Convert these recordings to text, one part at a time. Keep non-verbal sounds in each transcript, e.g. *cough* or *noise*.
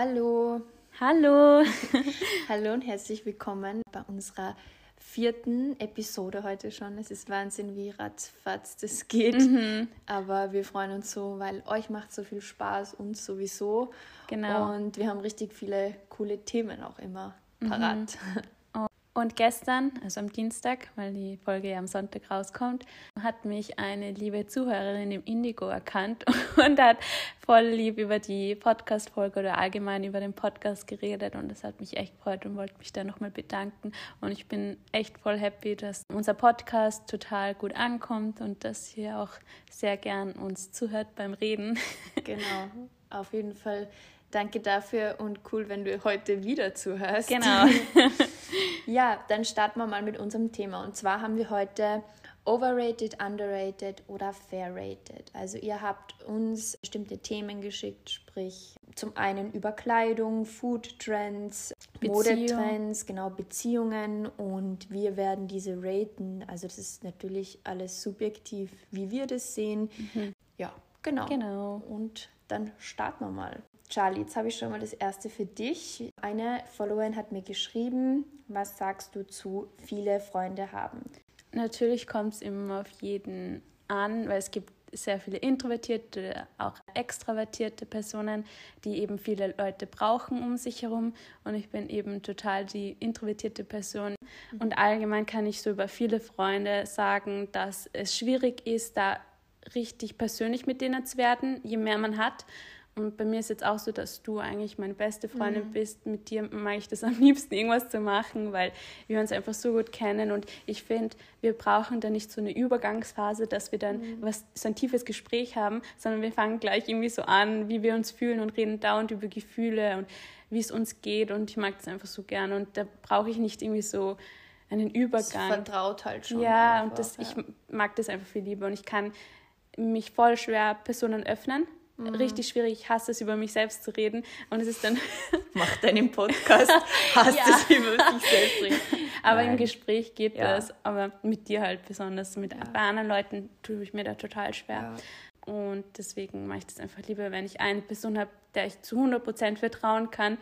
Hallo. Hallo. *laughs* Hallo und herzlich willkommen bei unserer vierten Episode heute schon. Es ist Wahnsinn, wie ratzfatz das geht. Mhm. Aber wir freuen uns so, weil euch macht so viel Spaß, uns sowieso. Genau. Und wir haben richtig viele coole Themen auch immer parat. Mhm. Und gestern, also am Dienstag, weil die Folge ja am Sonntag rauskommt, hat mich eine liebe Zuhörerin im Indigo erkannt *laughs* und hat voll lieb über die Podcast-Folge oder allgemein über den Podcast geredet. Und das hat mich echt gefreut und wollte mich da nochmal bedanken. Und ich bin echt voll happy, dass unser Podcast total gut ankommt und dass hier auch sehr gern uns zuhört beim Reden. *laughs* Genau, auf jeden Fall. Danke dafür und cool, wenn du heute wieder zuhörst. Genau. *laughs* ja, dann starten wir mal mit unserem Thema. Und zwar haben wir heute overrated, underrated oder fairrated. Also ihr habt uns bestimmte Themen geschickt, sprich zum einen über Kleidung, Food Trends, Modetrends, genau Beziehungen und wir werden diese raten. Also das ist natürlich alles subjektiv, wie wir das sehen. Mhm. Ja, genau. Genau. Und dann starten wir mal. Charlie, jetzt habe ich schon mal das erste für dich. Eine Followerin hat mir geschrieben, was sagst du zu viele Freunde haben? Natürlich kommt es immer auf jeden an, weil es gibt sehr viele introvertierte, auch extravertierte Personen, die eben viele Leute brauchen um sich herum. Und ich bin eben total die introvertierte Person. Mhm. Und allgemein kann ich so über viele Freunde sagen, dass es schwierig ist, da richtig persönlich mit denen zu werden, je mehr man hat. Und bei mir ist jetzt auch so, dass du eigentlich meine beste Freundin mhm. bist. Mit dir mag ich das *laughs* am liebsten, irgendwas zu machen, weil wir uns einfach so gut kennen. Und ich finde, wir brauchen da nicht so eine Übergangsphase, dass wir dann mhm. was, so ein tiefes Gespräch haben, sondern wir fangen gleich irgendwie so an, wie wir uns fühlen und reden dauernd über Gefühle und wie es uns geht. Und ich mag das einfach so gern. Und da brauche ich nicht irgendwie so einen Übergang. Das vertraut halt schon. Ja, einfach, und das, ja. ich mag das einfach viel lieber. Und ich kann mich voll schwer Personen öffnen Mhm. Richtig schwierig. Ich hasse es, über mich selbst zu reden. Und es ist dann. *laughs* Mach *laughs* deinen Podcast. Hasst ja. es, über sich selbst reden. Aber Nein. im Gespräch geht ja. das. Aber mit dir halt besonders. Mit, ja. Bei anderen Leuten tue ich mir da total schwer. Und deswegen mache ich das einfach lieber, wenn ich eine Person habe, der ich zu 100% vertrauen kann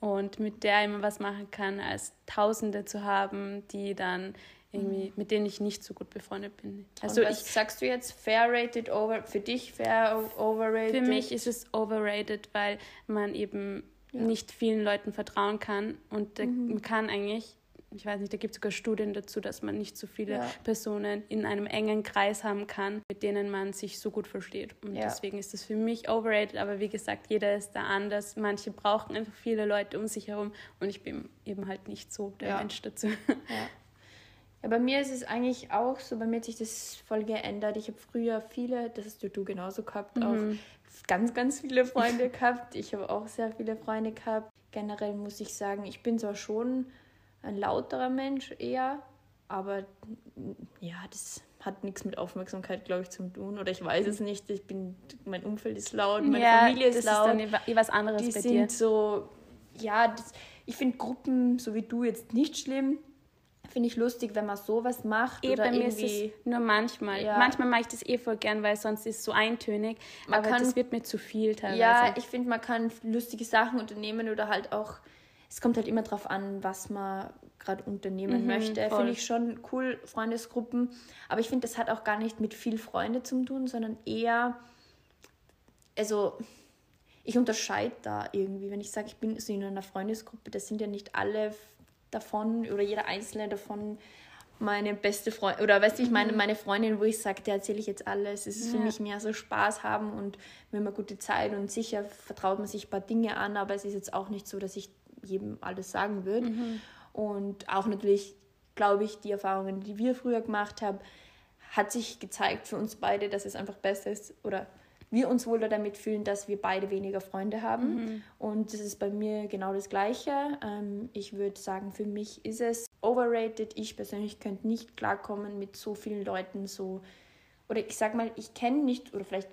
und mit der immer was machen kann, als Tausende zu haben, die dann irgendwie, mit denen ich nicht so gut befreundet bin. Also ich, sagst du jetzt fair rated over für dich fair overrated? Für mich ist es overrated, weil man eben ja. nicht vielen Leuten vertrauen kann und mhm. man kann eigentlich ich weiß nicht, da gibt es sogar Studien dazu, dass man nicht so viele ja. Personen in einem engen Kreis haben kann, mit denen man sich so gut versteht. Und ja. deswegen ist das für mich overrated, aber wie gesagt, jeder ist da anders. Manche brauchen einfach viele Leute um sich herum und ich bin eben halt nicht so der ja. Mensch dazu. Ja. Bei mir ist es eigentlich auch so, bei mir hat sich das voll geändert. Ich habe früher viele, das hast du, du genauso gehabt, mhm. auch ganz, ganz viele Freunde gehabt. Ich habe auch sehr viele Freunde gehabt. Generell muss ich sagen, ich bin zwar schon ein lauterer Mensch eher, aber ja, das hat nichts mit Aufmerksamkeit, glaube ich, zu tun. Oder ich weiß es nicht. Ich bin, mein Umfeld ist laut, meine ja, Familie ist das laut. Ist dann was anderes Die bei sind dir. so, ja, das, ich finde Gruppen, so wie du, jetzt nicht schlimm finde ich lustig, wenn man sowas macht. Eh, oder bei mir ist es nur manchmal. Ja. Manchmal mache ich das eh voll gern, weil sonst ist es so eintönig. Man aber kann, das wird mir zu viel teilweise. Ja, ich finde, man kann lustige Sachen unternehmen oder halt auch, es kommt halt immer darauf an, was man gerade unternehmen mhm, möchte. Finde ich schon cool, Freundesgruppen. Aber ich finde, das hat auch gar nicht mit viel Freunde zu tun, sondern eher, also ich unterscheide da irgendwie, wenn ich sage, ich bin so in einer Freundesgruppe, das sind ja nicht alle davon oder jeder einzelne davon meine beste Freundin oder weißt du, ich meine, mhm. meine Freundin, wo ich sage, der erzähle ich jetzt alles. Es ist ja. für mich mehr so Spaß haben und wenn man gute Zeit und sicher vertraut man sich ein paar Dinge an, aber es ist jetzt auch nicht so, dass ich jedem alles sagen würde. Mhm. Und auch natürlich, glaube ich, die Erfahrungen, die wir früher gemacht haben, hat sich gezeigt für uns beide, dass es einfach besser ist oder wir uns wohl damit fühlen, dass wir beide weniger Freunde haben. Mhm. Und das ist bei mir genau das Gleiche. Ähm, ich würde sagen, für mich ist es overrated. Ich persönlich könnte nicht klarkommen mit so vielen Leuten so. Oder ich sag mal, ich kenne nicht, oder vielleicht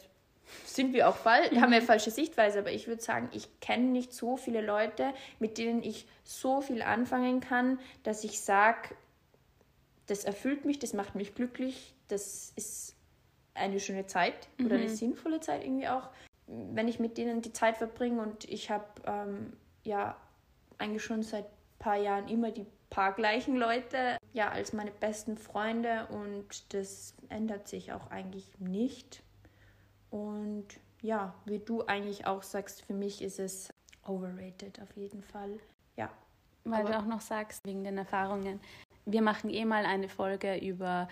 sind wir auch falsch, mhm. haben wir eine falsche Sichtweise, aber ich würde sagen, ich kenne nicht so viele Leute, mit denen ich so viel anfangen kann, dass ich sage, das erfüllt mich, das macht mich glücklich, das ist eine schöne Zeit oder eine mhm. sinnvolle Zeit irgendwie auch. wenn ich mit denen die Zeit verbringe und ich habe ähm, ja eigentlich schon seit ein paar Jahren immer die paar gleichen Leute ja als meine besten Freunde und das ändert sich auch eigentlich nicht. Und ja, wie du eigentlich auch sagst, für mich ist es overrated auf jeden Fall. Ja. Weil Aber du auch noch sagst, wegen den Erfahrungen. Wir machen eh mal eine Folge über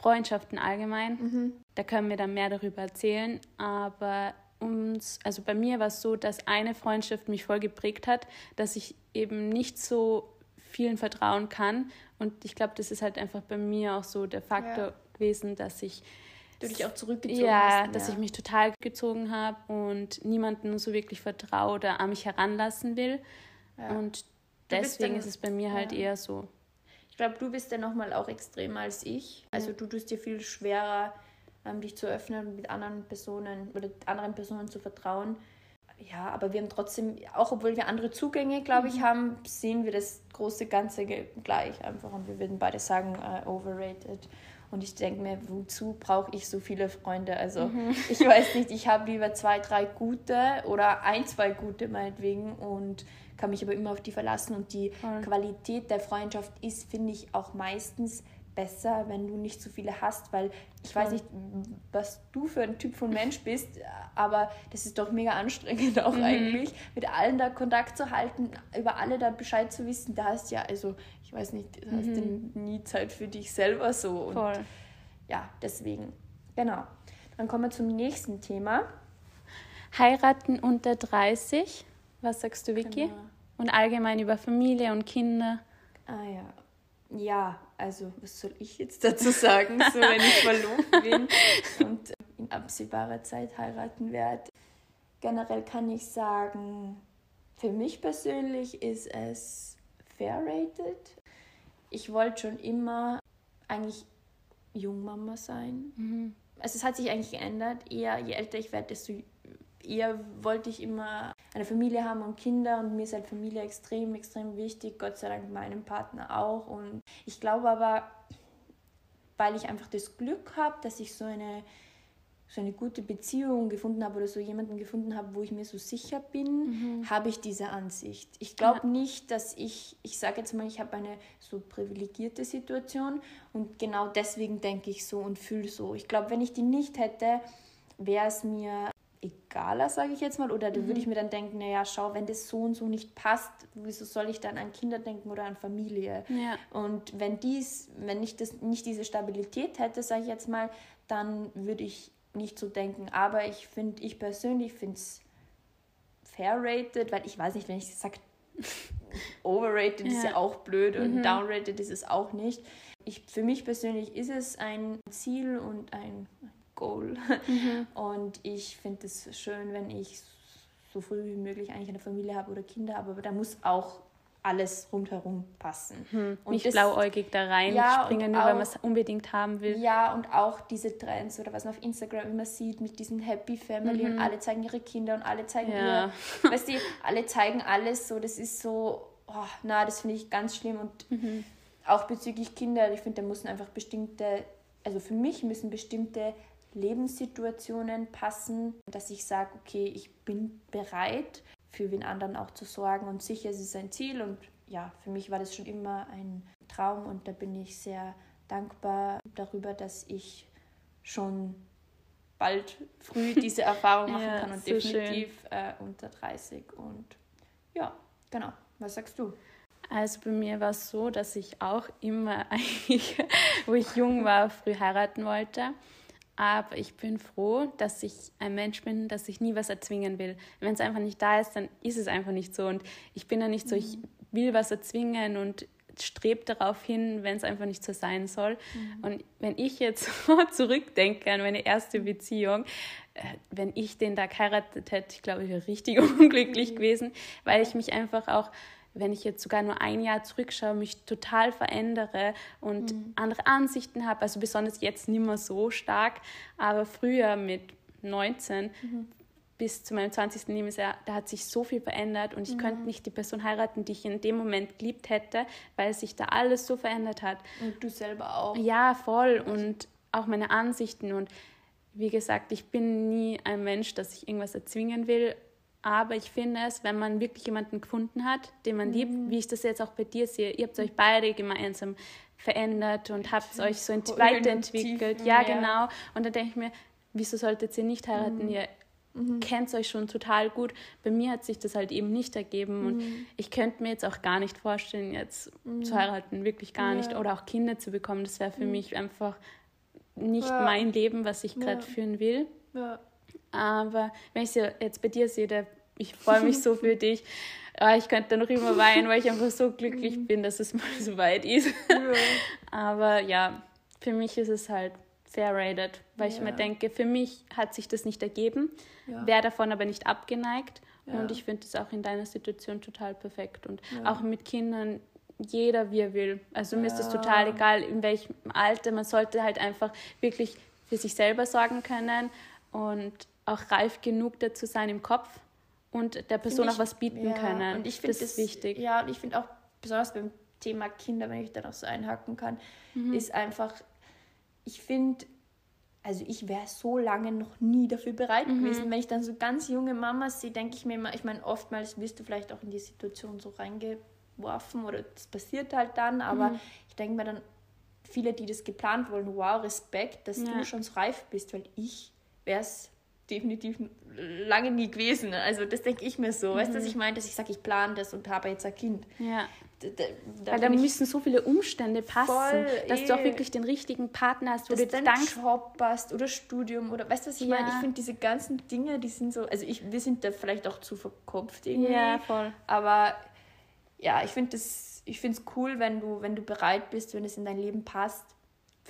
Freundschaften allgemein. Mhm. Da können wir dann mehr darüber erzählen. Aber uns, also bei mir war es so, dass eine Freundschaft mich voll geprägt hat, dass ich eben nicht so vielen vertrauen kann. Und ich glaube, das ist halt einfach bei mir auch so der Faktor ja. gewesen, dass ich du dich auch zurückgezogen ja, hast. dass ja. ich mich total gezogen habe und niemanden so wirklich vertraue oder an mich heranlassen will. Ja. Und deswegen dann, ist es bei mir halt eher so. Ich glaube, du bist ja nochmal auch extremer als ich. Also du tust dir viel schwerer, ähm, dich zu öffnen und mit anderen Personen oder anderen Personen zu vertrauen. Ja, aber wir haben trotzdem, auch obwohl wir andere Zugänge, glaube ich, mhm. haben, sehen wir das große Ganze gleich einfach und wir würden beide sagen, uh, overrated. Und ich denke mir, wozu brauche ich so viele Freunde? Also mhm. *laughs* ich weiß nicht, ich habe lieber zwei, drei gute oder ein, zwei gute meinetwegen und kann mich aber immer auf die verlassen. Und die mhm. Qualität der Freundschaft ist, finde ich, auch meistens besser, wenn du nicht so viele hast, weil ich weiß nicht, was du für ein Typ von Mensch bist, aber das ist doch mega anstrengend auch mhm. eigentlich, mit allen da Kontakt zu halten, über alle da Bescheid zu wissen. Da hast ja, also ich weiß nicht, hast du mhm. nie Zeit für dich selber so. Und Voll. Ja, deswegen. Genau. Dann kommen wir zum nächsten Thema. Heiraten unter 30. Was sagst du, Vicky? Genau. Und allgemein über Familie und Kinder. Ah ja, ja, also was soll ich jetzt dazu sagen, so wenn ich verlobt *laughs* bin und in absehbarer Zeit heiraten werde. Generell kann ich sagen, für mich persönlich ist es fair rated. Ich wollte schon immer eigentlich Jungmama sein. Mhm. Also es hat sich eigentlich geändert. Eher je älter ich werde, desto eher wollte ich immer eine Familie haben und Kinder und mir ist halt Familie extrem, extrem wichtig. Gott sei Dank meinem Partner auch. Und ich glaube aber, weil ich einfach das Glück habe, dass ich so eine, so eine gute Beziehung gefunden habe oder so jemanden gefunden habe, wo ich mir so sicher bin, mhm. habe ich diese Ansicht. Ich glaube ja. nicht, dass ich, ich sage jetzt mal, ich habe eine so privilegierte Situation und genau deswegen denke ich so und fühle so. Ich glaube, wenn ich die nicht hätte, wäre es mir egaler, sage ich jetzt mal. Oder da mhm. würde ich mir dann denken, naja, schau, wenn das so und so nicht passt, wieso soll ich dann an Kinder denken oder an Familie? Ja. Und wenn dies, wenn ich das nicht diese Stabilität hätte, sage ich jetzt mal, dann würde ich nicht so denken. Aber ich finde, ich persönlich finde es fair rated, weil ich weiß nicht, wenn ich sage, *laughs* overrated ja. ist ja auch blöd und mhm. downrated ist es auch nicht. Ich, für mich persönlich ist es ein Ziel und ein Goal. Mhm. Und ich finde es schön, wenn ich so früh wie möglich eigentlich eine Familie habe oder Kinder habe, aber da muss auch alles rundherum passen. Hm, und nicht das, blauäugig da reinspringen, ja, nur auch, weil man es unbedingt haben will. Ja, und auch diese Trends oder was man auf Instagram immer sieht mit diesen Happy Family mhm. und alle zeigen ihre Kinder und alle zeigen ja. ihr, *laughs* weißt du, alle zeigen alles so, das ist so, oh, na, das finde ich ganz schlimm und mhm. auch bezüglich Kinder, ich finde, da müssen einfach bestimmte, also für mich müssen bestimmte Lebenssituationen passen, dass ich sage, okay, ich bin bereit, für den anderen auch zu sorgen und sicher ist es ein Ziel und ja, für mich war das schon immer ein Traum und da bin ich sehr dankbar darüber, dass ich schon bald früh *laughs* diese Erfahrung machen ja, kann und so definitiv äh, unter 30 und ja, genau. Was sagst du? Also bei mir war es so, dass ich auch immer *laughs* eigentlich, wo ich jung war, früh heiraten wollte. Aber ich bin froh, dass ich ein Mensch bin, dass ich nie was erzwingen will. Wenn es einfach nicht da ist, dann ist es einfach nicht so. Und ich bin ja nicht so, ich will was erzwingen und strebe darauf hin, wenn es einfach nicht so sein soll. Mhm. Und wenn ich jetzt *laughs* zurückdenke an meine erste Beziehung, äh, wenn ich den da geheiratet hätte, ich glaube, ich wäre richtig *laughs* unglücklich mhm. gewesen, weil ich mich einfach auch wenn ich jetzt sogar nur ein Jahr zurückschaue, mich total verändere und mhm. andere Ansichten habe. Also besonders jetzt nicht mehr so stark, aber früher mit 19 mhm. bis zu meinem 20. Lebensjahr, da hat sich so viel verändert und ich mhm. könnte nicht die Person heiraten, die ich in dem Moment geliebt hätte, weil sich da alles so verändert hat. Und du selber auch. Ja, voll. Und auch meine Ansichten und wie gesagt, ich bin nie ein Mensch, dass ich irgendwas erzwingen will. Aber ich finde es, wenn man wirklich jemanden gefunden hat, den man mhm. liebt, wie ich das jetzt auch bei dir sehe, ihr habt euch beide gemeinsam verändert und habt euch so weiterentwickelt. Ja, ja, genau. Und da denke ich mir, wieso solltet ihr nicht heiraten? Mhm. Ihr mhm. kennt euch schon total gut. Bei mir hat sich das halt eben nicht ergeben und mhm. ich könnte mir jetzt auch gar nicht vorstellen, jetzt mhm. zu heiraten, wirklich gar ja. nicht. Oder auch Kinder zu bekommen. Das wäre für mhm. mich einfach nicht ja. mein Leben, was ich gerade führen will. Ja. Aber wenn ich es jetzt bei dir sehe, ich freue mich so für dich. Ah, ich könnte noch immer weinen, weil ich einfach so glücklich mhm. bin, dass es mal so weit ist. Ja. *laughs* Aber ja, für mich ist es halt fair rated, weil ja. ich mir denke, für mich hat sich das nicht ergeben, ja. wäre davon aber nicht abgeneigt. Und ich finde es auch in deiner Situation total perfekt. Und auch mit Kindern, jeder wie er will. Also mir ist es total egal, in welchem Alter. Man sollte halt einfach wirklich für sich selber sorgen können und auch reif genug dazu sein im Kopf und der Person ich, auch was bieten ja, können. Und ich finde das ist wichtig. Ja, und ich finde auch besonders beim Thema Kinder, wenn ich da noch so einhaken kann, mhm. ist einfach, ich finde, also ich wäre so lange noch nie dafür bereit mhm. gewesen. Wenn ich dann so ganz junge Mamas sehe, denke ich mir immer, ich meine, oftmals wirst du vielleicht auch in die Situation so reingeworfen oder das passiert halt dann, aber mhm. ich denke mir dann, viele, die das geplant wollen, wow, Respekt, dass ja. du schon so reif bist, weil ich wäre es definitiv lange nie gewesen. Also das denke ich mir so. Mhm. Weißt du, was ich meine? Dass ich sage, ich plane das und habe jetzt ein Kind. Ja. Da, da, Weil da müssen so viele Umstände passen, voll, dass eh. du auch eh. wirklich den richtigen Partner hast, wo dass du deinen Dank Job hast oder Studium oder weißt du, was ich ja. meine? Ich finde diese ganzen Dinge, die sind so, also ich, wir sind da vielleicht auch zu verkopft irgendwie. Ja, voll. Aber ja, ich finde es cool, wenn du, wenn du bereit bist, wenn es in dein Leben passt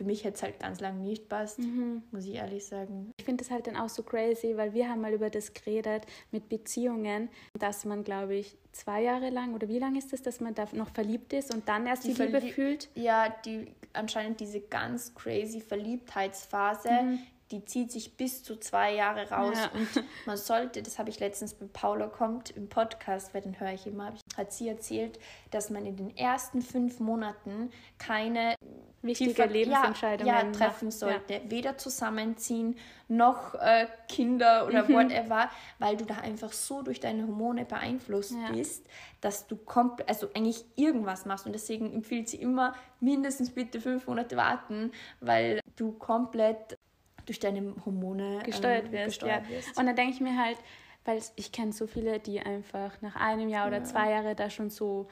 für mich hätte es halt ganz lange nicht passt, mhm. muss ich ehrlich sagen. Ich finde es halt dann auch so crazy, weil wir haben mal über das geredet mit Beziehungen, dass man, glaube ich, zwei Jahre lang oder wie lange ist das, dass man da noch verliebt ist und dann erst die, die Liebe fühlt? Ja, die anscheinend diese ganz crazy Verliebtheitsphase, mhm die zieht sich bis zu zwei Jahre raus. Ja. Und man sollte, das habe ich letztens bei Paula kommt im Podcast, weil den höre ich immer, hat sie erzählt, dass man in den ersten fünf Monaten keine wichtige Lebensentscheidungen ja, ja, treffen sollte. Ja. Weder zusammenziehen noch äh, Kinder oder mhm. whatever, weil du da einfach so durch deine Hormone beeinflusst bist, dass du komplett, also eigentlich irgendwas machst. Und deswegen empfiehlt sie immer mindestens bitte fünf Monate warten, weil du komplett durch deine Hormone gesteuert, ähm, wirst, gesteuert wirst. Und dann denke ich mir halt, weil ich kenne so viele, die einfach nach einem Jahr oder zwei Jahren da schon so,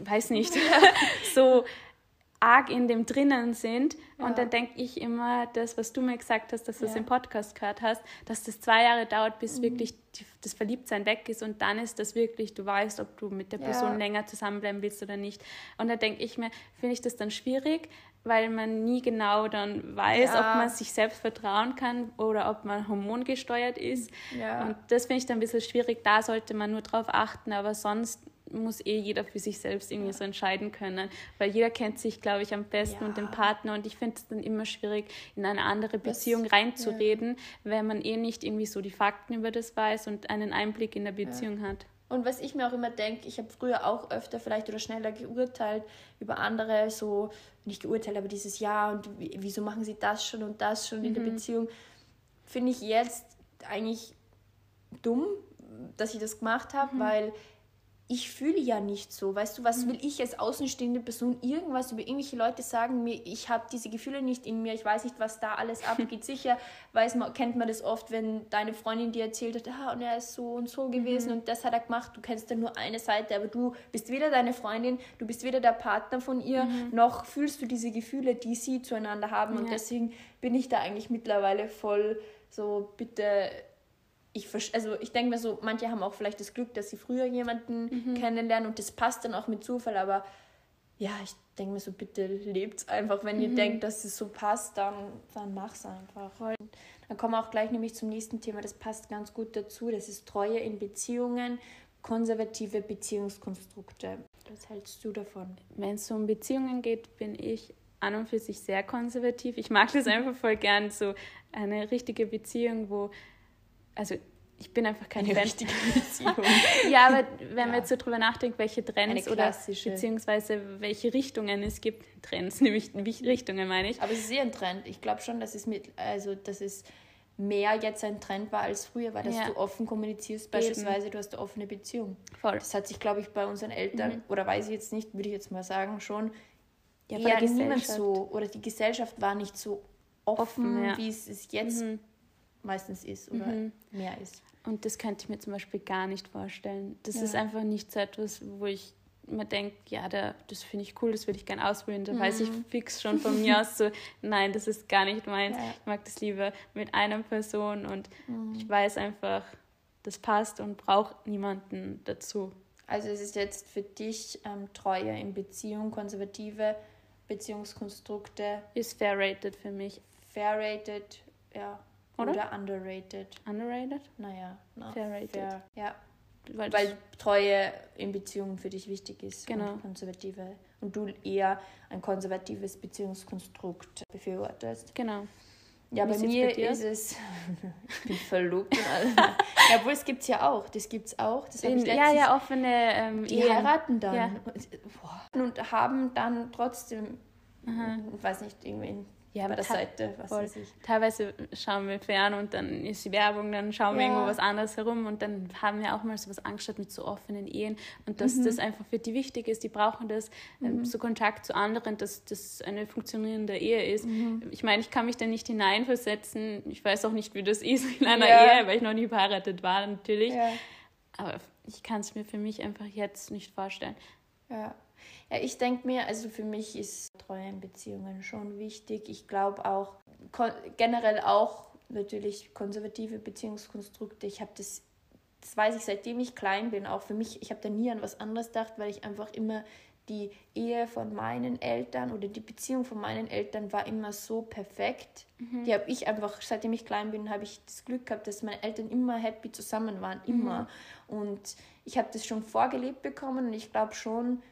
weiß nicht, *laughs* so arg in dem drinnen sind. Ja. Und dann denke ich immer, das, was du mir gesagt hast, dass du ja. das im Podcast gehört hast, dass das zwei Jahre dauert, bis mhm. wirklich die, das Verliebtsein weg ist. Und dann ist das wirklich, du weißt, ob du mit der Person ja. länger zusammenbleiben willst oder nicht. Und da denke ich mir, finde ich das dann schwierig, weil man nie genau dann weiß, ja. ob man sich selbst vertrauen kann oder ob man hormongesteuert ist. Ja. Und das finde ich dann ein bisschen schwierig. Da sollte man nur drauf achten, aber sonst muss eh jeder für sich selbst irgendwie so entscheiden können, weil jeder kennt sich, glaube ich, am besten ja. und den Partner und ich finde es dann immer schwierig, in eine andere Beziehung das, reinzureden, ja. wenn man eh nicht irgendwie so die Fakten über das weiß und einen Einblick in der Beziehung ja. hat. Und was ich mir auch immer denke, ich habe früher auch öfter vielleicht oder schneller geurteilt über andere, so nicht geurteilt, aber dieses Jahr und wieso machen sie das schon und das schon mhm. in der mhm. Beziehung, finde ich jetzt eigentlich dumm, dass ich das gemacht habe, mhm. weil ich fühle ja nicht so. Weißt du, was mhm. will ich als außenstehende Person irgendwas über irgendwelche Leute sagen? Mir, ich habe diese Gefühle nicht in mir. Ich weiß nicht, was da alles abgeht. *laughs* Sicher weiß man, kennt man das oft, wenn deine Freundin dir erzählt hat, ah, und er ist so und so gewesen mhm. und das hat er gemacht. Du kennst ja nur eine Seite, aber du bist weder deine Freundin, du bist weder der Partner von ihr, mhm. noch fühlst du diese Gefühle, die sie zueinander haben. Ja. Und deswegen bin ich da eigentlich mittlerweile voll so, bitte ich, also ich denke mir so, manche haben auch vielleicht das Glück, dass sie früher jemanden mhm. kennenlernen und das passt dann auch mit Zufall, aber ja, ich denke mir so, bitte lebt einfach. Wenn mhm. ihr denkt, dass es so passt, dann, dann mach's einfach. Dann kommen wir auch gleich nämlich zum nächsten Thema, das passt ganz gut dazu. Das ist Treue in Beziehungen, konservative Beziehungskonstrukte. Was hältst du davon? Wenn es um Beziehungen geht, bin ich an und für sich sehr konservativ. Ich mag das einfach voll gern, so eine richtige Beziehung, wo also ich bin einfach keine Fan. richtige Beziehung. *laughs* ja, aber *laughs* wenn ja. man jetzt so drüber nachdenkt, welche Trends oder beziehungsweise welche Richtungen es gibt, Trends, *laughs* nämlich Richtungen meine ich. Aber es ist eher ein Trend. Ich glaube schon, dass es mit, also dass es mehr jetzt ein Trend war als früher, weil dass ja. du offen kommunizierst, beispielsweise Eben. du hast eine offene Beziehung. Voll. Das hat sich, glaube ich, bei unseren Eltern, mhm. oder weiß ich jetzt nicht, würde ich jetzt mal sagen, schon ja, eher niemand so, oder die Gesellschaft war nicht so offen, offen ja. wie es, es jetzt mhm. Meistens ist oder mhm. mehr ist. Und das könnte ich mir zum Beispiel gar nicht vorstellen. Das ja. ist einfach nicht so etwas, wo ich immer denke, ja, da, das finde ich cool, das würde ich gerne ausprobieren. Da mhm. weiß ich mhm. fix schon von mir aus so, *laughs* nein, das ist gar nicht meins. Ja. Ich mag das lieber mit einer Person und mhm. ich weiß einfach, das passt und brauche niemanden dazu. Also es ist jetzt für dich ähm, Treue in Beziehung, konservative Beziehungskonstrukte. Ist fair rated für mich. Fair rated, ja. Oder? Oder underrated. Underrated? Naja, na, fair rated. Fair, ja. Weil, Weil Treue in Beziehungen für dich wichtig ist. Genau. Und konservative. Und du eher ein konservatives Beziehungskonstrukt befürwortest. Genau. Ja, bei mir bei ist es. *laughs* ich bin verlobt. ja, obwohl es gibt es ja auch. Das gibt es auch. Das in, ja, ja, offene ähm, Die Ehen. heiraten dann. Ja. Und haben dann trotzdem, Aha. ich weiß nicht, irgendwie ja, bei der Seite, was voll. weiß ich. Teilweise schauen wir fern und dann ist die Werbung, dann schauen wir irgendwo was anderes herum und dann haben wir auch mal so was angeschaut mit so offenen Ehen und dass mhm. das einfach für die wichtig ist, die brauchen das, ähm, mhm. so Kontakt zu anderen, dass das eine funktionierende Ehe ist. Mhm. Ich meine, ich kann mich da nicht hineinversetzen, ich weiß auch nicht, wie das ist in einer ja. Ehe, weil ich noch nie verheiratet war natürlich, ja. aber ich kann es mir für mich einfach jetzt nicht vorstellen. Ja. Ja, ich denke mir, also für mich ist Treue in Beziehungen schon wichtig. Ich glaube auch generell auch natürlich konservative Beziehungskonstrukte. Ich habe das, das weiß ich seitdem ich klein bin, auch für mich, ich habe da nie an was anderes gedacht, weil ich einfach immer die Ehe von meinen Eltern oder die Beziehung von meinen Eltern war immer so perfekt. Mhm. Die habe ich einfach, seitdem ich klein bin, habe ich das Glück gehabt, dass meine Eltern immer happy zusammen waren, immer. Mhm. Und ich habe das schon vorgelebt bekommen und ich glaube schon,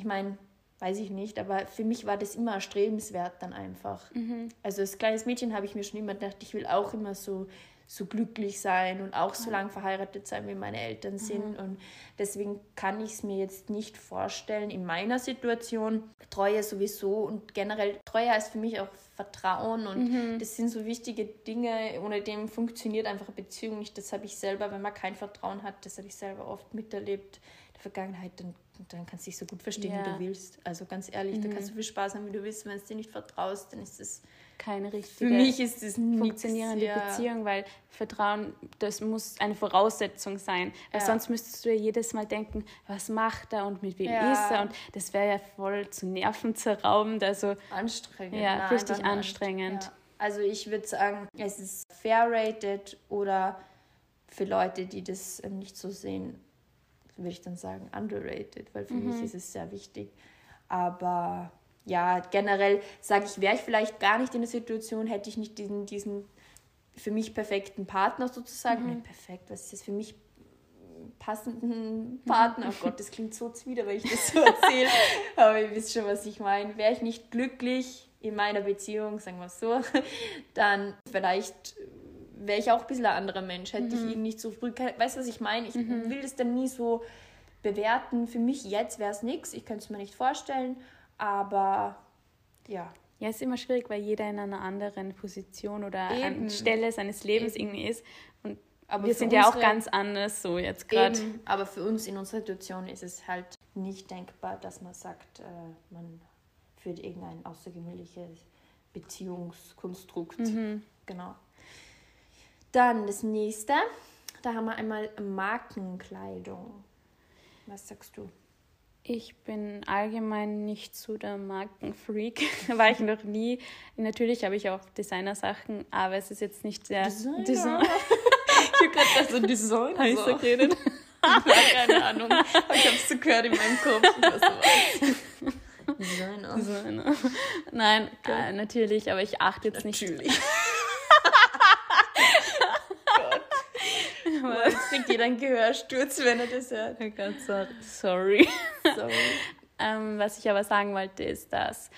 ich meine, weiß ich nicht, aber für mich war das immer erstrebenswert dann einfach. Mhm. Also als kleines Mädchen habe ich mir schon immer gedacht, ich will auch immer so, so glücklich sein und auch so lange verheiratet sein, wie meine Eltern sind. Mhm. Und deswegen kann ich es mir jetzt nicht vorstellen in meiner Situation. Treue sowieso und generell Treue heißt für mich auch Vertrauen und mhm. das sind so wichtige Dinge, ohne dem funktioniert einfach eine Beziehung nicht. Das habe ich selber, wenn man kein Vertrauen hat, das habe ich selber oft miterlebt in der Vergangenheit, dann dann kannst du dich so gut verstehen, ja. wie du willst. Also ganz ehrlich, mhm. da kannst du viel Spaß haben, wie du willst. Wenn du dir nicht vertraust, dann ist das keine richtige für mich ist es funktionierende ja. Beziehung, weil Vertrauen, das muss eine Voraussetzung sein. Weil ja. sonst müsstest du ja jedes Mal denken, was macht er und mit wem ist er und das wäre ja voll zu nervenzerraubend. Also anstrengend. Ja, nein, richtig anstrengend. Also ich würde sagen, es ist fair rated oder für Leute, die das nicht so sehen, würde ich dann sagen, underrated, weil für mhm. mich ist es sehr wichtig. Aber ja, generell sage ich, wäre ich vielleicht gar nicht in der Situation, hätte ich nicht diesen, diesen für mich perfekten Partner sozusagen. Mhm. Perfekt, was ist das für mich passenden Partner? Oh Gott, das klingt so zwider, wenn ich das so erzähle. *laughs* Aber ihr wisst schon, was ich meine. Wäre ich nicht glücklich in meiner Beziehung, sagen wir es so, *laughs* dann vielleicht wäre ich auch ein bisschen ein anderer Mensch, hätte mhm. ich ihn nicht so früh. Weißt du, was ich meine? Ich mhm. will das dann nie so bewerten. Für mich jetzt wäre es nichts, ich könnte es mir nicht vorstellen, aber ja. Ja, es ist immer schwierig, weil jeder in einer anderen Position oder Eben. an Stelle seines Lebens Eben. irgendwie ist. Und aber wir sind ja auch ganz anders so jetzt gerade. Aber für uns in unserer Situation ist es halt nicht denkbar, dass man sagt, äh, man führt irgendein außergewöhnliches Beziehungskonstrukt. Mhm. Genau. Dann das nächste, da haben wir einmal Markenkleidung. Was sagst du? Ich bin allgemein nicht so der Markenfreak, *laughs* war ich noch nie. Natürlich habe ich auch Designersachen, aber es ist jetzt nicht sehr Designer. Design *laughs* ich habe gerade so Design heiß so. geredet. *laughs* keine Ahnung. Ich habe es so gehört in meinem Kopf. Designer. Designer. Nein, äh, natürlich, aber ich achte jetzt natürlich. nicht. Natürlich. Kriegt jeder einen Gehörsturz, wenn er das hört. Oh Gott, sorry. Sorry. *laughs* ähm, was ich aber sagen wollte, ist, dass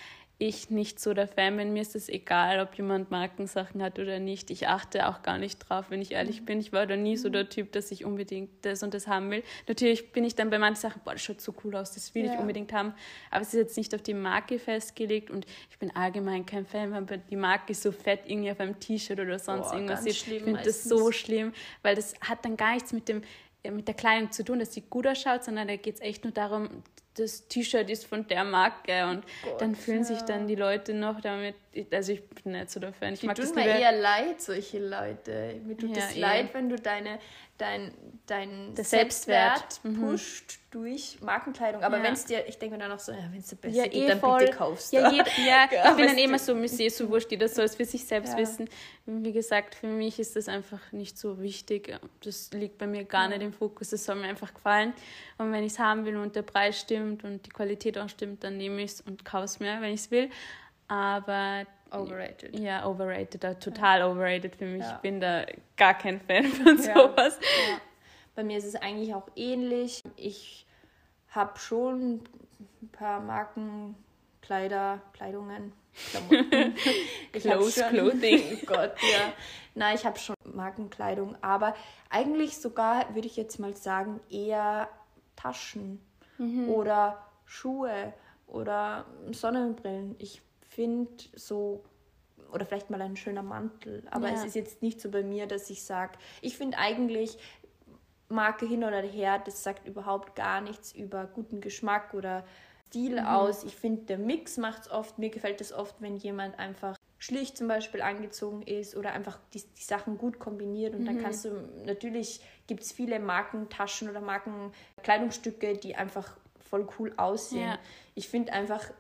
ich nicht so der Fan bin. Mir ist es egal, ob jemand Markensachen hat oder nicht. Ich achte auch gar nicht drauf, wenn ich ehrlich mhm. bin. Ich war da nie so der Typ, dass ich unbedingt das und das haben will. Natürlich bin ich dann bei manchen Sachen, boah, das schaut so cool aus, das will ja. ich unbedingt haben. Aber es ist jetzt nicht auf die Marke festgelegt und ich bin allgemein kein Fan, wenn die Marke so fett irgendwie auf einem T-Shirt oder sonst boah, irgendwas ist. Ich finde das so schlimm, weil das hat dann gar nichts mit dem mit der Kleidung zu tun, dass sie gut ausschaut, sondern da geht es echt nur darum, das T-Shirt ist von der Marke und Gott, dann fühlen ja. sich dann die Leute noch damit, also ich bin nicht so der Fan. Ich die mag tun das mir eher leid, solche Leute. Mir tut ja, es leid, wenn du deine, dein, dein Selbstwert, Selbstwert mhm. pusht durch Markenkleidung. Aber ja. wenn es dir, ich denke mir dann auch so, ja, wenn es dir besser ja, geht, eh dann voll. bitte kaufst du. Ja, jed, *laughs* ja, ich bin dann immer so, mir sehe so wurscht, jeder soll es für sich selbst wissen. Wie gesagt, für mich ist das einfach nicht so wichtig. Das liegt bei mir gar nicht im Fokus. Das soll mir einfach gefallen. Und wenn ich es haben will und der Preis stimmt und die Qualität auch stimmt, dann nehme ich es und kaufe es mir, wenn ich es will. Aber Overrated. Ja, overrated, total ja. overrated für mich. Ja. Ich bin da gar kein Fan *laughs* von sowas. Ja. Bei mir ist es eigentlich auch ähnlich. Ich habe schon ein paar Marken, Kleider, Kleidungen, Klamotten. *laughs* Close Clothing. *laughs* oh Gott, ja. Nein, ich habe schon Markenkleidung, aber eigentlich sogar, würde ich jetzt mal sagen, eher Taschen mhm. oder Schuhe oder Sonnenbrillen. Ich finde so oder vielleicht mal ein schöner Mantel. Aber ja. es ist jetzt nicht so bei mir, dass ich sage, ich finde eigentlich, Marke hin oder her, das sagt überhaupt gar nichts über guten Geschmack oder Stil mhm. aus. Ich finde, der Mix macht es oft. Mir gefällt es oft, wenn jemand einfach schlicht zum Beispiel angezogen ist oder einfach die, die Sachen gut kombiniert. Und mhm. dann kannst du, natürlich gibt es viele Markentaschen oder Markenkleidungsstücke, die einfach voll cool aussehen. Ja. Ich finde einfach,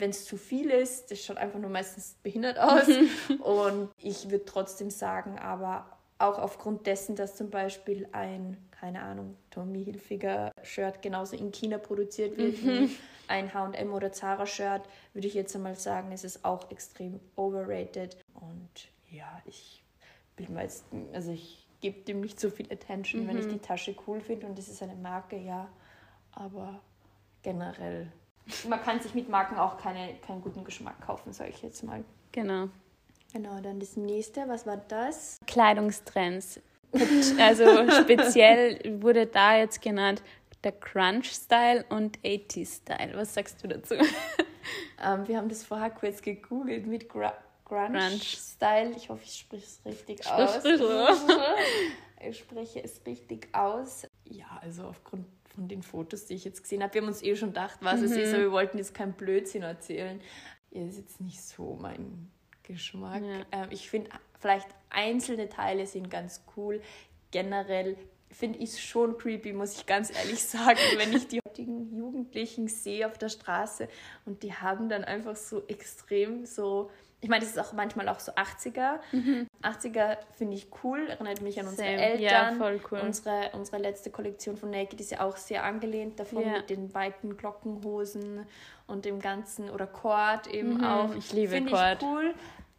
wenn es zu viel ist, das schaut einfach nur meistens behindert aus. *laughs* und ich würde trotzdem sagen, aber auch aufgrund dessen, dass zum Beispiel ein, keine Ahnung, Tommy Hilfiger Shirt genauso in China produziert wird mhm. wie ein H&M oder Zara Shirt, würde ich jetzt einmal sagen, es ist auch extrem overrated. Und ja, ich bin jetzt, also ich gebe dem nicht so viel Attention, mhm. wenn ich mhm. die Tasche cool finde und es ist eine Marke, ja, aber generell. Man kann sich mit Marken auch keine, keinen guten Geschmack kaufen, sage ich jetzt mal. Genau. Genau, dann das nächste, was war das? Kleidungstrends. Also speziell wurde da jetzt genannt der Crunch-Style und 80s-Style. Was sagst du dazu? Ähm, wir haben das vorher kurz gegoogelt mit Gr Grunge-Style. Ich hoffe, ich spreche es richtig aus. *laughs* ich spreche es richtig aus. Ja, also aufgrund von den Fotos, die ich jetzt gesehen habe, wir haben uns eh schon gedacht, was mhm. es ist, aber wir wollten jetzt kein Blödsinn erzählen. Ihr ist jetzt nicht so mein Geschmack. Ja. Ähm, ich finde, vielleicht einzelne Teile sind ganz cool. Generell finde ich es schon creepy, muss ich ganz ehrlich *laughs* sagen, wenn ich die heutigen Jugendlichen sehe auf der Straße und die haben dann einfach so extrem so. Ich meine, das ist auch manchmal auch so 80er. Mhm. 80er finde ich cool, erinnert mich an unsere Same. Eltern. Ja, voll cool. Unsere, unsere letzte Kollektion von Naked ist ja auch sehr angelehnt davon ja. mit den weiten Glockenhosen und dem ganzen, oder Cord eben mhm. auch. Ich liebe Find Cord. Ich cool.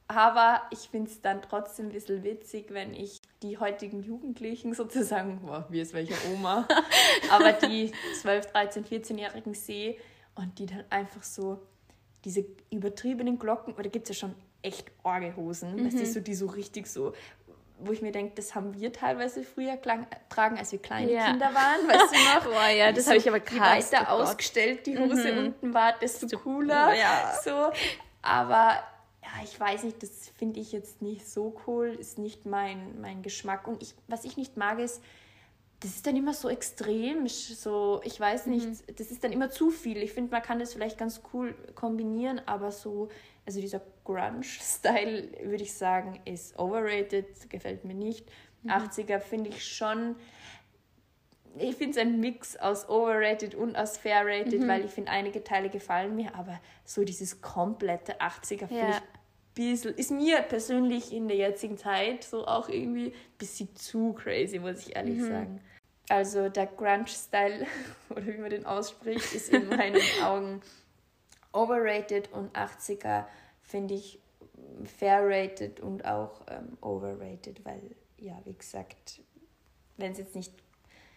Aber ich finde es dann trotzdem ein bisschen witzig, wenn ich die heutigen Jugendlichen *laughs* sozusagen, boah, wie ist welche Oma, *laughs* aber die 12, 13, 14-Jährigen sehe und die dann einfach so diese übertriebenen Glocken, oder gibt es ja schon echt Orgelhosen, mhm. weißt du, so, die so richtig so, wo ich mir denke, das haben wir teilweise früher klang, tragen, als wir kleine ja. Kinder waren, weißt du *laughs* noch? Boah, ja, das so, habe ich aber krass. Je weiter oh ausgestellt die Hose mhm. unten war, desto cooler. Ja. So, aber ja, ich weiß nicht, das finde ich jetzt nicht so cool, ist nicht mein, mein Geschmack. Und ich, was ich nicht mag, ist, das ist dann immer so extrem, so, ich weiß nicht, mhm. das ist dann immer zu viel. Ich finde, man kann das vielleicht ganz cool kombinieren, aber so, also dieser Grunge-Style, würde ich sagen, ist overrated, gefällt mir nicht. Mhm. 80er finde ich schon, ich finde es ein Mix aus overrated und aus fairrated, mhm. weil ich finde, einige Teile gefallen mir, aber so dieses komplette 80er finde ja. ich bisschen, ist mir persönlich in der jetzigen Zeit so auch irgendwie ein bisschen zu crazy, muss ich ehrlich mhm. sagen. Also der Grunge-Style, *laughs* oder wie man den ausspricht, ist in *laughs* meinen Augen overrated und 80er finde ich fair-rated und auch ähm, overrated, weil, ja, wie gesagt, wenn es jetzt nicht,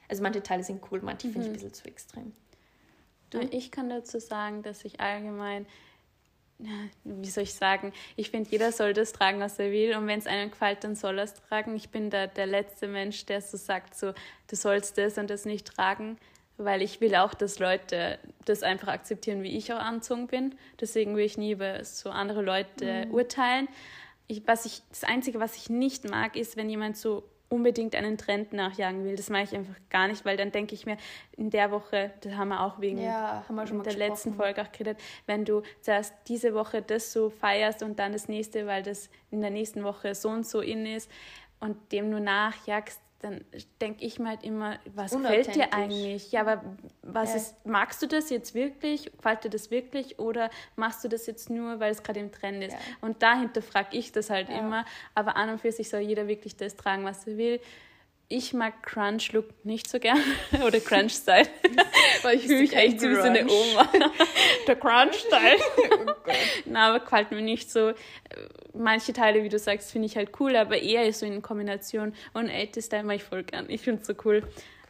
also manche Teile sind cool, manche mhm. finde ich ein bisschen zu extrem. Du? Ich kann dazu sagen, dass ich allgemein *laughs* wie soll ich sagen, ich finde, jeder soll das tragen, was er will und wenn es einem gefällt, dann soll er es tragen. Ich bin da der letzte Mensch, der so sagt, so, du sollst das und das nicht tragen, weil ich will auch, dass Leute das einfach akzeptieren, wie ich auch anzogen bin. Deswegen will ich nie über so andere Leute mhm. urteilen. Ich, was ich, das Einzige, was ich nicht mag, ist, wenn jemand so unbedingt einen Trend nachjagen will. Das mache ich einfach gar nicht, weil dann denke ich mir, in der Woche, das haben wir auch wegen ja, wir der gesprochen. letzten Folge auch geredet, wenn du zuerst diese Woche das so feierst und dann das nächste, weil das in der nächsten Woche so und so in ist und dem nur nachjagst, dann denke ich mir halt immer, was gefällt dir eigentlich? Ja, aber was ja. ist, magst du das jetzt wirklich? Gefällt dir das wirklich? Oder machst du das jetzt nur, weil es gerade im Trend ist? Ja. Und dahinter frage ich das halt ja. immer. Aber an und für sich soll jeder wirklich das tragen, was er will ich mag Crunch-Look nicht so gern. *laughs* Oder Crunch-Style. *laughs* Weil ich fühle mich echt wie so eine Oma. *laughs* Der Crunch-Style. oh Na, aber gefällt mir nicht so. Manche Teile, wie du sagst, finde ich halt cool, aber eher so in Kombination. Und 80-Style mag ich voll gern. Ich finde es so cool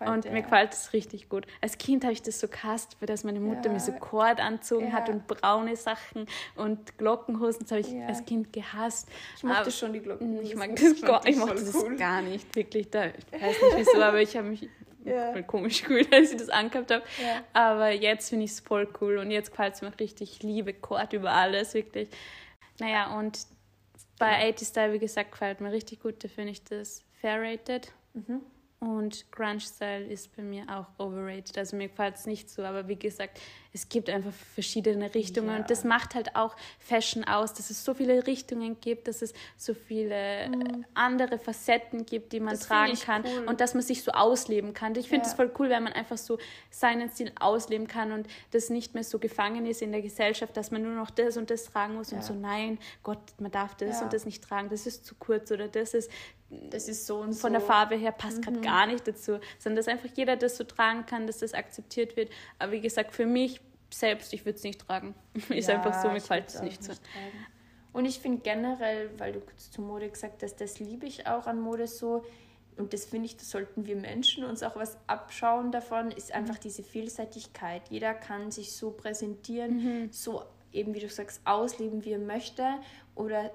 gefällt. Und ja. mir gefällt es richtig gut. Als Kind habe ich das so gehasst, dass meine Mutter ja. mir so Kord anzogen ja. hat und braune Sachen und Glockenhosen. Das habe ich als Kind gehasst. Ich mochte aber, schon die Glocken. Ich mag das, gar, ich mochte das cool. gar nicht, wirklich. Da, ich weiß nicht wieso, aber ich habe mich voll komisch gefühlt, als ich das angehabt habe. Aber jetzt finde ich es voll cool und jetzt gefällt es mir richtig. Ich liebe Kord über alles, wirklich. Naja, und bei 80 Style, wie gesagt, gefällt mir richtig gut. Da finde ich das fair rated. Mhm. Und Grunge-Style ist bei mir auch overrated. Also mir gefällt es nicht so, aber wie gesagt, es gibt einfach verschiedene Richtungen ja. und das macht halt auch Fashion aus, dass es so viele Richtungen gibt, dass es so viele mhm. andere Facetten gibt, die man das tragen kann cool. und dass man sich so ausleben kann. Ich finde es ja. voll cool, wenn man einfach so seinen Stil ausleben kann und das nicht mehr so gefangen ist in der Gesellschaft, dass man nur noch das und das tragen muss ja. und so nein, Gott, man darf das und das nicht tragen, das ist zu kurz oder das ist das ist so und von so. der Farbe her passt mhm. gerade gar nicht dazu, sondern dass einfach jeder das so tragen kann, dass das akzeptiert wird. Aber wie gesagt, für mich selbst, ich würde es nicht tragen. *laughs* ist ja, einfach so, mir gefällt es nicht so. Tragen. Und ich finde generell, weil du kurz zur Mode gesagt hast, das liebe ich auch an Mode so. Und das finde ich, da sollten wir Menschen uns auch was abschauen davon, ist einfach diese Vielseitigkeit. Jeder kann sich so präsentieren, mhm. so eben wie du sagst, ausleben, wie er möchte. Oder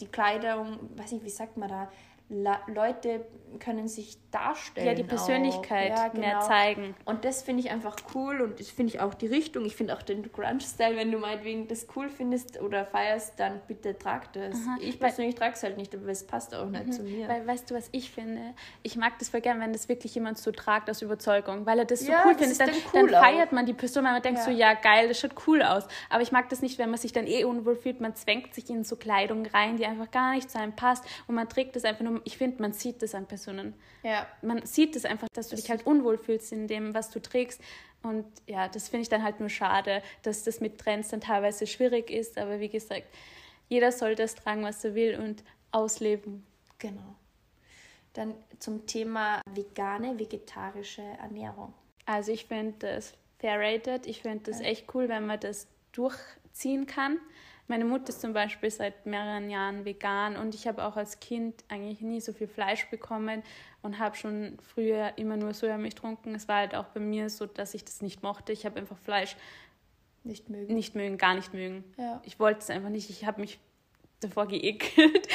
die Kleidung, weiß nicht, wie sagt man da, Leute können sich darstellen. Ja, die Persönlichkeit ja, genau. mehr zeigen. Und das finde ich einfach cool und das finde ich auch die Richtung. Ich finde auch den Grunge-Style, wenn du meinetwegen das cool findest oder feierst, dann bitte trag das. Aha. Ich persönlich trage es halt nicht, aber es passt auch nicht mhm. zu mir. Weil, weißt du, was ich finde? Ich mag das voll gern, wenn das wirklich jemand so tragt aus Überzeugung, weil er das so ja, cool findet. Dann, dann, cool dann feiert man die Person, weil man denkt ja. so, ja geil, das schaut cool aus. Aber ich mag das nicht, wenn man sich dann eh unwohl fühlt. Man zwängt sich in so Kleidung rein, die einfach gar nicht zu einem passt und man trägt das einfach nur. Ich finde, man sieht das an Personen. Ja. Man sieht es das einfach, dass du das dich halt unwohl fühlst in dem, was du trägst. Und ja, das finde ich dann halt nur schade, dass das mit Trends dann teilweise schwierig ist. Aber wie gesagt, jeder soll das tragen, was er will und ausleben. Genau. Dann zum Thema vegane, vegetarische Ernährung. Also ich finde das fair rated. Ich finde das echt cool, wenn man das durchziehen kann. Meine Mutter ist zum Beispiel seit mehreren Jahren vegan und ich habe auch als Kind eigentlich nie so viel Fleisch bekommen und habe schon früher immer nur Sojamilch getrunken. Es war halt auch bei mir so, dass ich das nicht mochte. Ich habe einfach Fleisch nicht mögen. Nicht mögen, gar nicht mögen. Ja. Ich wollte es einfach nicht. Ich habe mich davor geekelt.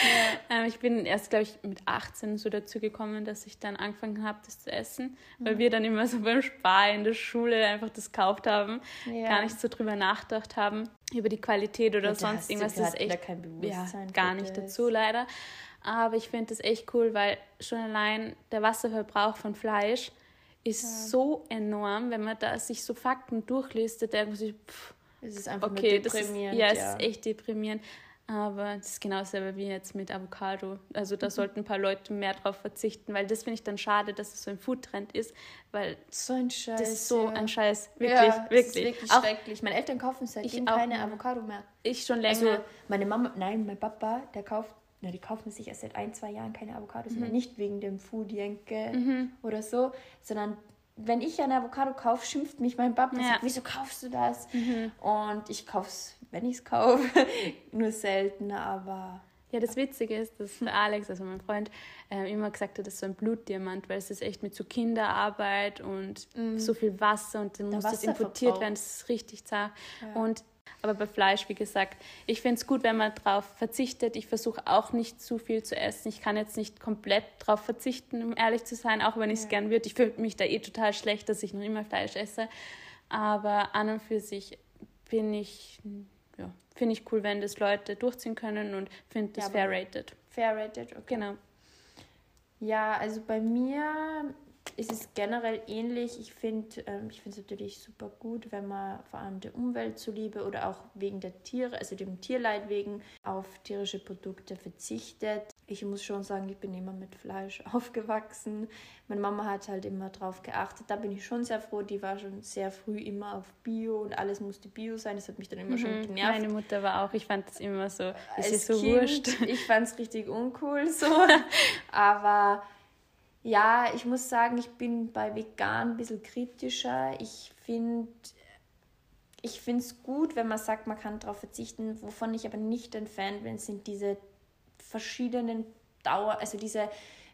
Ja. Ähm, ich bin erst, glaube ich, mit 18 so dazu gekommen, dass ich dann angefangen habe, das zu essen, mhm. weil wir dann immer so beim Spar in der Schule einfach das gekauft haben, ja. gar nicht so drüber nachgedacht haben, über die Qualität oder ja, sonst irgendwas. Das ist echt kein Bewusstsein ja, gar nicht dazu, leider. Aber ich finde das echt cool, weil schon allein der Wasserverbrauch von Fleisch ist so enorm, wenn man da sich so Fakten durchliest, da denkt man sich, pff, es ist einfach okay, deprimierend. Ist, ja, es ist echt deprimierend. Aber das ist genau dasselbe wie jetzt mit Avocado. Also da mhm. sollten ein paar Leute mehr drauf verzichten, weil das finde ich dann schade, dass es so ein Foodtrend ist, weil so ein Scheiß. Das ist so ja. ein Scheiß, wirklich, ja, wirklich. Das ist wirklich auch, schrecklich. Meine Eltern kaufen seitdem keine Avocado mehr. Ich schon länger. Also meine Mama, nein, mein Papa, der kauft, na, die kaufen sich erst seit ein, zwei Jahren keine Avocados mhm. mehr, nicht wegen dem Foodjenke mhm. oder so, sondern wenn ich eine Avocado kaufe, schimpft mich mein Papa und ja. sagt, wieso kaufst du das? Mhm. Und ich kaufe es, wenn ich es kaufe, *laughs* nur selten, aber... Ja, das Witzige ist, dass *laughs* Alex, also mein Freund, äh, immer gesagt hat, das ist so ein Blutdiamant, weil es ist echt mit so Kinderarbeit und mhm. so viel Wasser und dann der muss das importiert werden, das ist richtig zart. Ja. Und Aber bei Fleisch, wie gesagt, ich finde es gut, wenn man darauf verzichtet. Ich versuche auch nicht zu viel zu essen. Ich kann jetzt nicht komplett darauf verzichten, um ehrlich zu sein, auch wenn ich es ja. gern würde. Ich fühle mich da eh total schlecht, dass ich noch immer Fleisch esse. Aber an und für sich bin ich, ja, finde ich cool, wenn das Leute durchziehen können und finde das ja, fair rated. Fair rated, okay. Genau. Ja, also bei mir ist es generell ähnlich. Ich finde ähm, es natürlich super gut, wenn man vor allem der Umwelt zuliebe oder auch wegen der Tiere, also dem Tierleid wegen, auf tierische Produkte verzichtet. Ich muss schon sagen, ich bin immer mit Fleisch *laughs* aufgewachsen. Meine Mama hat halt immer drauf geachtet. Da bin ich schon sehr froh. Die war schon sehr früh immer auf Bio und alles musste Bio sein. Das hat mich dann immer mhm. schon genervt. Meine Mutter war auch. Ich fand das immer so, ist so kind, wurscht. Ich fand es richtig uncool so. *laughs* Aber ja, ich muss sagen, ich bin bei vegan ein bisschen kritischer. Ich finde ich finde es gut, wenn man sagt, man kann darauf verzichten. Wovon ich aber nicht ein Fan bin, sind diese verschiedenen Dauer, also diese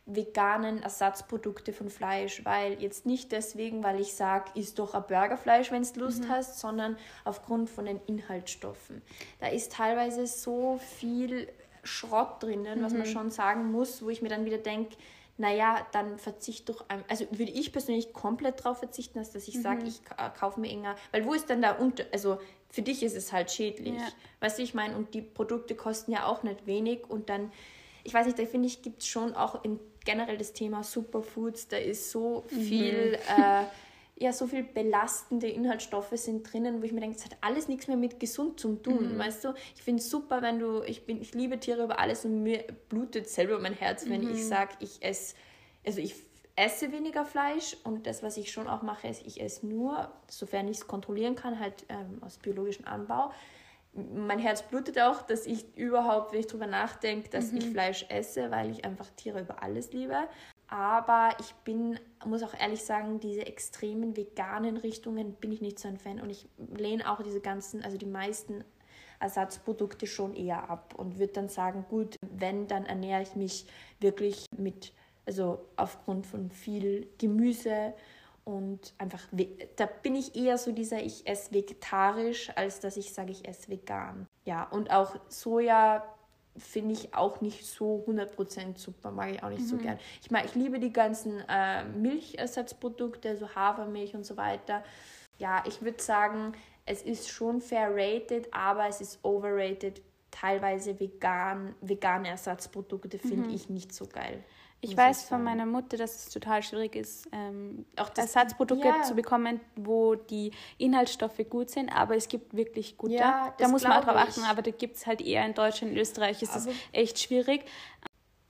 veganen Ersatzprodukte von Fleisch, weil jetzt nicht deswegen, weil ich sage, isst doch ein Burgerfleisch, wenn du Lust mhm. hast, sondern aufgrund von den Inhaltsstoffen. Da ist teilweise so viel Schrott drinnen, mhm. was man mhm. schon sagen muss, wo ich mir dann wieder denke, naja, dann verzicht doch, also würde ich persönlich komplett darauf verzichten, dass ich mhm. sage, ich äh, kaufe mir enger, weil wo ist denn da unter, also für dich ist es halt schädlich, ja. weißt du, ich meine, und die Produkte kosten ja auch nicht wenig und dann, ich weiß nicht, da finde ich, gibt es schon auch in generell das Thema Superfoods, da ist so mhm. viel, mhm. *laughs* äh, ja, so viel belastende Inhaltsstoffe sind drinnen, wo ich mir denke, es hat alles nichts mehr mit gesund zu tun, mhm. weißt du? Ich finde es super, wenn du, ich bin, ich liebe Tiere über alles und mir blutet selber mein Herz, wenn mhm. ich sage, ich esse, also ich esse weniger Fleisch und das, was ich schon auch mache, ist, ich esse nur, sofern ich es kontrollieren kann, halt ähm, aus biologischem Anbau. Mein Herz blutet auch, dass ich überhaupt, wenn ich darüber nachdenke, dass mhm. ich Fleisch esse, weil ich einfach Tiere über alles liebe. Aber ich bin, muss auch ehrlich sagen, diese extremen veganen Richtungen bin ich nicht so ein Fan. Und ich lehne auch diese ganzen, also die meisten Ersatzprodukte schon eher ab und würde dann sagen, gut, wenn, dann ernähre ich mich wirklich mit, also aufgrund von viel Gemüse und einfach, da bin ich eher so dieser, ich esse vegetarisch, als dass ich sage, ich esse vegan. Ja, und auch Soja finde ich auch nicht so 100% super, mag ich auch nicht mhm. so gern. Ich meine, ich liebe die ganzen äh, Milchersatzprodukte, so Hafermilch und so weiter. Ja, ich würde sagen, es ist schon fair rated, aber es ist overrated. Teilweise vegan, vegane Ersatzprodukte finde mhm. ich nicht so geil. Ich weiß von meiner Mutter, dass es total schwierig ist, ähm, auch Ersatzprodukte ja. zu bekommen, wo die Inhaltsstoffe gut sind, aber es gibt wirklich gute. Ja, da muss man auch drauf achten, aber da gibt es halt eher in Deutschland, in Österreich ist es echt schwierig.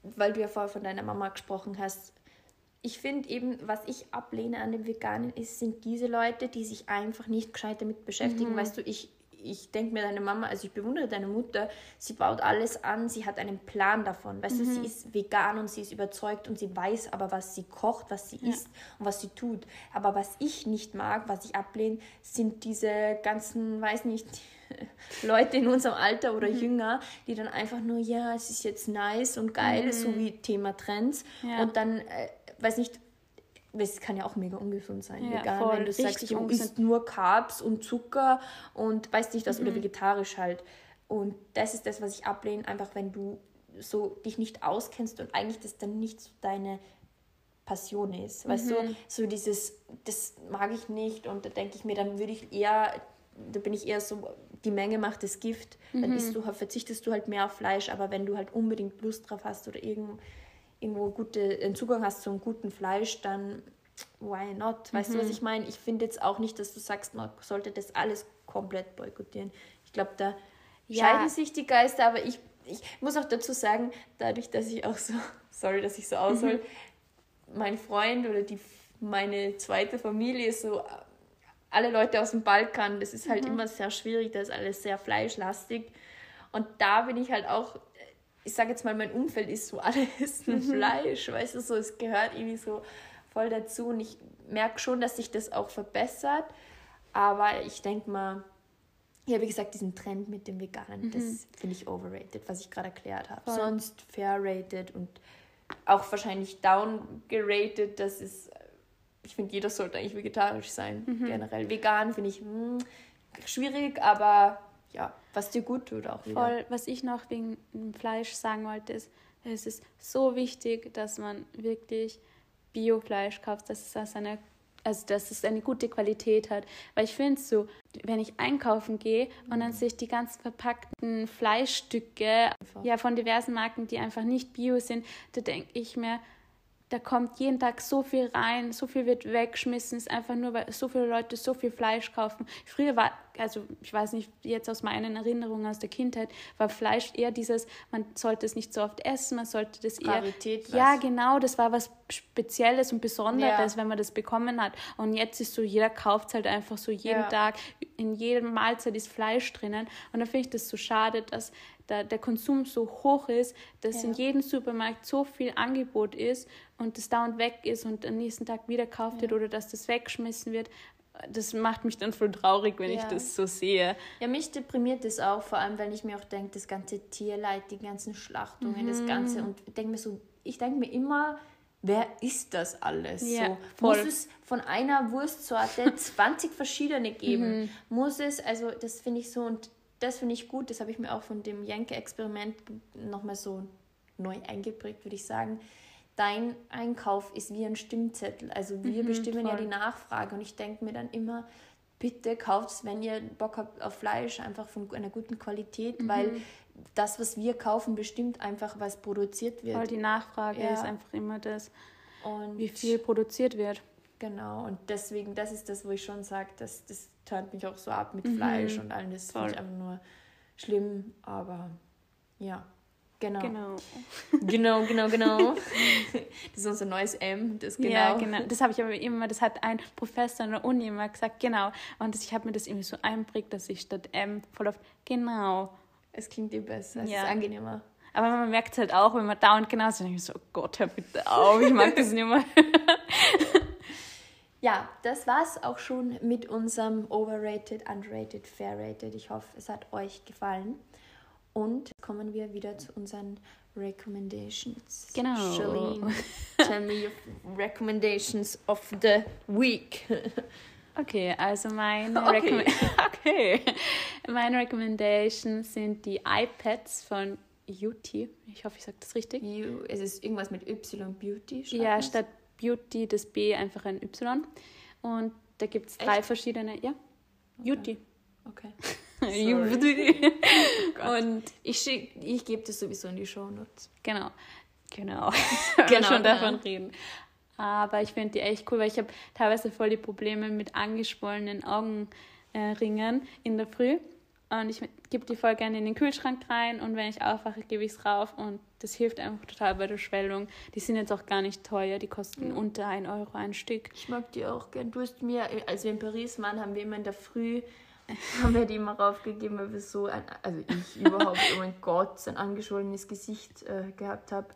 Weil du ja vorher von deiner Mama gesprochen hast, ich finde eben, was ich ablehne an dem Veganen ist, sind diese Leute, die sich einfach nicht gescheit damit beschäftigen. Mhm. Weißt du, ich, ich denke mir, deine Mama, also ich bewundere deine Mutter, sie baut alles an, sie hat einen Plan davon. Weißt mhm. du, sie ist vegan und sie ist überzeugt und sie weiß aber, was sie kocht, was sie ja. isst und was sie tut. Aber was ich nicht mag, was ich ablehne, sind diese ganzen, weiß nicht, *laughs* Leute in unserem Alter oder mhm. jünger, die dann einfach nur, ja, es ist jetzt nice und geil, mhm. so wie Thema Trends. Ja. Und dann, äh, weiß nicht, es kann ja auch mega ungesund sein, ja, vegan, voll, wenn du sagst, du isst nur Carbs und Zucker und weißt nicht was, mhm. oder vegetarisch halt. Und das ist das, was ich ablehne, einfach wenn du so dich nicht auskennst und eigentlich das dann nicht so deine Passion ist. Weißt mhm. du, so dieses, das mag ich nicht und da denke ich mir, dann würde ich eher, da bin ich eher so, die Menge macht das Gift, mhm. dann isst du, verzichtest du halt mehr auf Fleisch, aber wenn du halt unbedingt Lust drauf hast oder irgend irgendwo gute, einen Zugang hast zu einem guten Fleisch, dann why not? Weißt mhm. du, was mhm. ich meine? Ich finde jetzt auch nicht, dass du sagst, man sollte das alles komplett boykottieren. Ich glaube, da ja. scheiden sich die Geister, aber ich, ich muss auch dazu sagen, dadurch, dass ich auch so, *laughs* sorry, dass ich so aushol, mhm. mein Freund oder die, meine zweite Familie ist so, alle Leute aus dem Balkan, das ist halt mhm. immer sehr schwierig, das ist alles sehr fleischlastig. Und da bin ich halt auch ich sage jetzt mal, mein Umfeld ist so, alle essen mhm. Fleisch, weißt du, so, es gehört irgendwie so voll dazu und ich merke schon, dass sich das auch verbessert, aber ich denke mal, ja, wie gesagt, diesen Trend mit dem Veganen, mhm. das finde ich overrated, was ich gerade erklärt habe. Sonst fair rated und auch wahrscheinlich downgerated, das ist, ich finde, jeder sollte eigentlich vegetarisch sein, mhm. generell. Vegan finde ich mh, hm, schwierig, aber ja, was dir gut tut auch wieder. Voll, was ich noch wegen dem Fleisch sagen wollte, ist, es ist so wichtig, dass man wirklich Biofleisch kauft, dass es aus einer also dass es eine gute Qualität hat. Weil ich finde es so, wenn ich einkaufen gehe und dann mhm. sehe ich die ganzen verpackten Fleischstücke ja, von diversen Marken, die einfach nicht bio sind, da denke ich mir, da kommt jeden Tag so viel rein, so viel wird weggeschmissen, ist einfach nur, weil so viele Leute so viel Fleisch kaufen. Früher war, also ich weiß nicht, jetzt aus meinen Erinnerungen aus der Kindheit, war Fleisch eher dieses, man sollte es nicht so oft essen, man sollte das eher. Rarität, ja, genau, das war was Spezielles und Besonderes, ja. wenn man das bekommen hat. Und jetzt ist so, jeder kauft es halt einfach so jeden ja. Tag, in jedem Mahlzeit ist Fleisch drinnen. Und da finde ich das so schade, dass da der Konsum so hoch ist, dass ja. in jedem Supermarkt so viel Angebot ist und das dauernd weg ist und am nächsten Tag wieder gekauft ja. wird oder dass das weggeschmissen wird. Das macht mich dann voll traurig, wenn ja. ich das so sehe. Ja, mich deprimiert das auch, vor allem, weil ich mir auch denke, das ganze Tierleid, die ganzen Schlachtungen, mhm. das Ganze und denke mir so, ich denke mir immer, wer ist das alles? Ja, so, voll. Muss es von einer Wurstsorte *laughs* 20 verschiedene geben? Mhm. Muss es, also das finde ich so und das finde ich gut, das habe ich mir auch von dem Jenke-Experiment nochmal so neu eingeprägt, würde ich sagen. Dein Einkauf ist wie ein Stimmzettel. Also wir mhm, bestimmen voll. ja die Nachfrage und ich denke mir dann immer, bitte kauft wenn ihr Bock habt auf Fleisch, einfach von einer guten Qualität, mhm. weil das, was wir kaufen, bestimmt einfach, was produziert wird. Weil die Nachfrage ja. ist einfach immer das, und wie viel produziert wird. Genau, und deswegen, das ist das, wo ich schon sage, dass das turnt mich auch so ab mit mhm. Fleisch und allem. Das finde ich einfach nur schlimm, aber ja. Genau. Genau. genau, genau, genau. *laughs* Das ist unser neues M. Das genau. Ja, genau. Das habe ich aber immer, das hat ein Professor an der Uni immer gesagt, genau. Und das, ich habe mir das irgendwie so einprägt, dass ich statt M voll oft, genau. Es klingt dir besser, es ja. ist angenehmer. Aber man merkt es halt auch, wenn man dauernd genau so denkt, so, oh Gott, hör bitte auf, ich mag das nicht mehr. *laughs* ja, das war's auch schon mit unserem Overrated, Underrated, Fairrated. Ich hoffe, es hat euch gefallen. Und kommen wir wieder zu unseren Recommendations. Genau. Charlene, *laughs* tell me your recommendations of the week. *laughs* Okay, also meine, *laughs* okay. Recommend okay. meine Recommendations sind die iPads von Beauty. Ich hoffe, ich sage das richtig. You, es ist irgendwas mit Y Beauty. Ja, statt Beauty das B einfach ein Y. Und da gibt es drei verschiedene. Ja, Beauty. Okay. *laughs* Beauty. *laughs* oh und ich, ich gebe das sowieso in die Show Notes. Genau. Genau. *laughs* genau schon davon ja. reden. Aber ich finde die echt cool, weil ich habe teilweise voll die Probleme mit angeschwollenen Augenringen in der Früh. Und ich gebe die voll gerne in den Kühlschrank rein und wenn ich aufwache, gebe ich es rauf und das hilft einfach total bei der Schwellung. Die sind jetzt auch gar nicht teuer, die kosten ja. unter 1 Euro ein Stück. Ich mag die auch gern. Du hast mir, als wir in Paris waren, haben wir immer in der Früh haben wir die immer raufgegeben, weil wir so ein, also ich *laughs* überhaupt, oh mein Gott, so ein angeschwollenes Gesicht äh, gehabt habe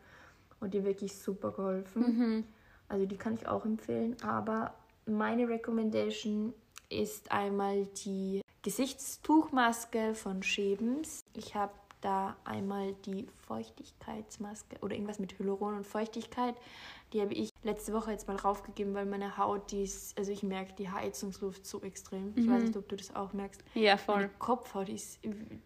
und die wirklich super geholfen. Mhm. Also die kann ich auch empfehlen, aber meine Recommendation ist einmal die Gesichtstuchmaske von Schebens. Ich habe da einmal die Feuchtigkeitsmaske oder irgendwas mit Hyaluron und Feuchtigkeit. Die habe ich letzte Woche jetzt mal raufgegeben, weil meine Haut, die ist, also ich merke die Heizungsluft so extrem. Ich mhm. weiß nicht, ob du das auch merkst. Ja, voll. Meine Kopfhaut ist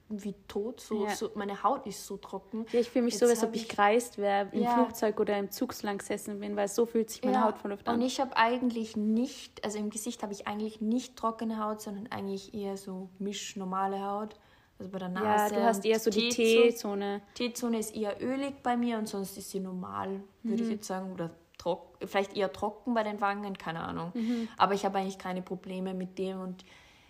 wie tot, so, ja. so meine Haut ist so trocken. Ja, ich fühle mich jetzt so, als ob ich kreist wäre, im ja. Flugzeug oder im Zug so lang gesessen bin, weil so fühlt sich meine ja. Haut von Luft an. Und ich habe eigentlich nicht, also im Gesicht habe ich eigentlich nicht trockene Haut, sondern eigentlich eher so misch normale Haut. Also bei der Nase. Ja, du hast eher so die T-Zone. T-Zone ist eher ölig bei mir und sonst ist sie normal, würde mhm. ich jetzt sagen. Oder trocken, vielleicht eher trocken bei den Wangen, keine Ahnung. Mhm. Aber ich habe eigentlich keine Probleme mit dem und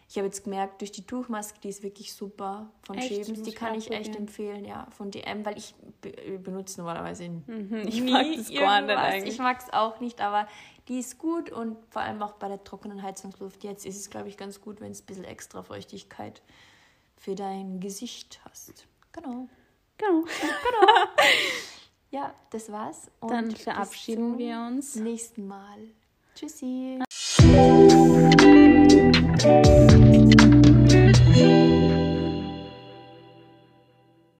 ich habe jetzt gemerkt, durch die Tuchmaske, die ist wirklich super von echt? Schäbens, die kann ich echt empfehlen, ja, von DM, weil ich be benutze normalerweise mhm. *laughs* ich mag das gar nicht eigentlich. Ich mag es auch nicht, aber die ist gut und vor allem auch bei der trockenen Heizungsluft jetzt ist es, glaube ich, ganz gut, wenn es ein bisschen extra Feuchtigkeit für dein Gesicht hast. Genau. Genau. genau. *laughs* ja, das war's. Und Dann verabschieden wir uns. Nächsten Mal. Tschüssi. Ah.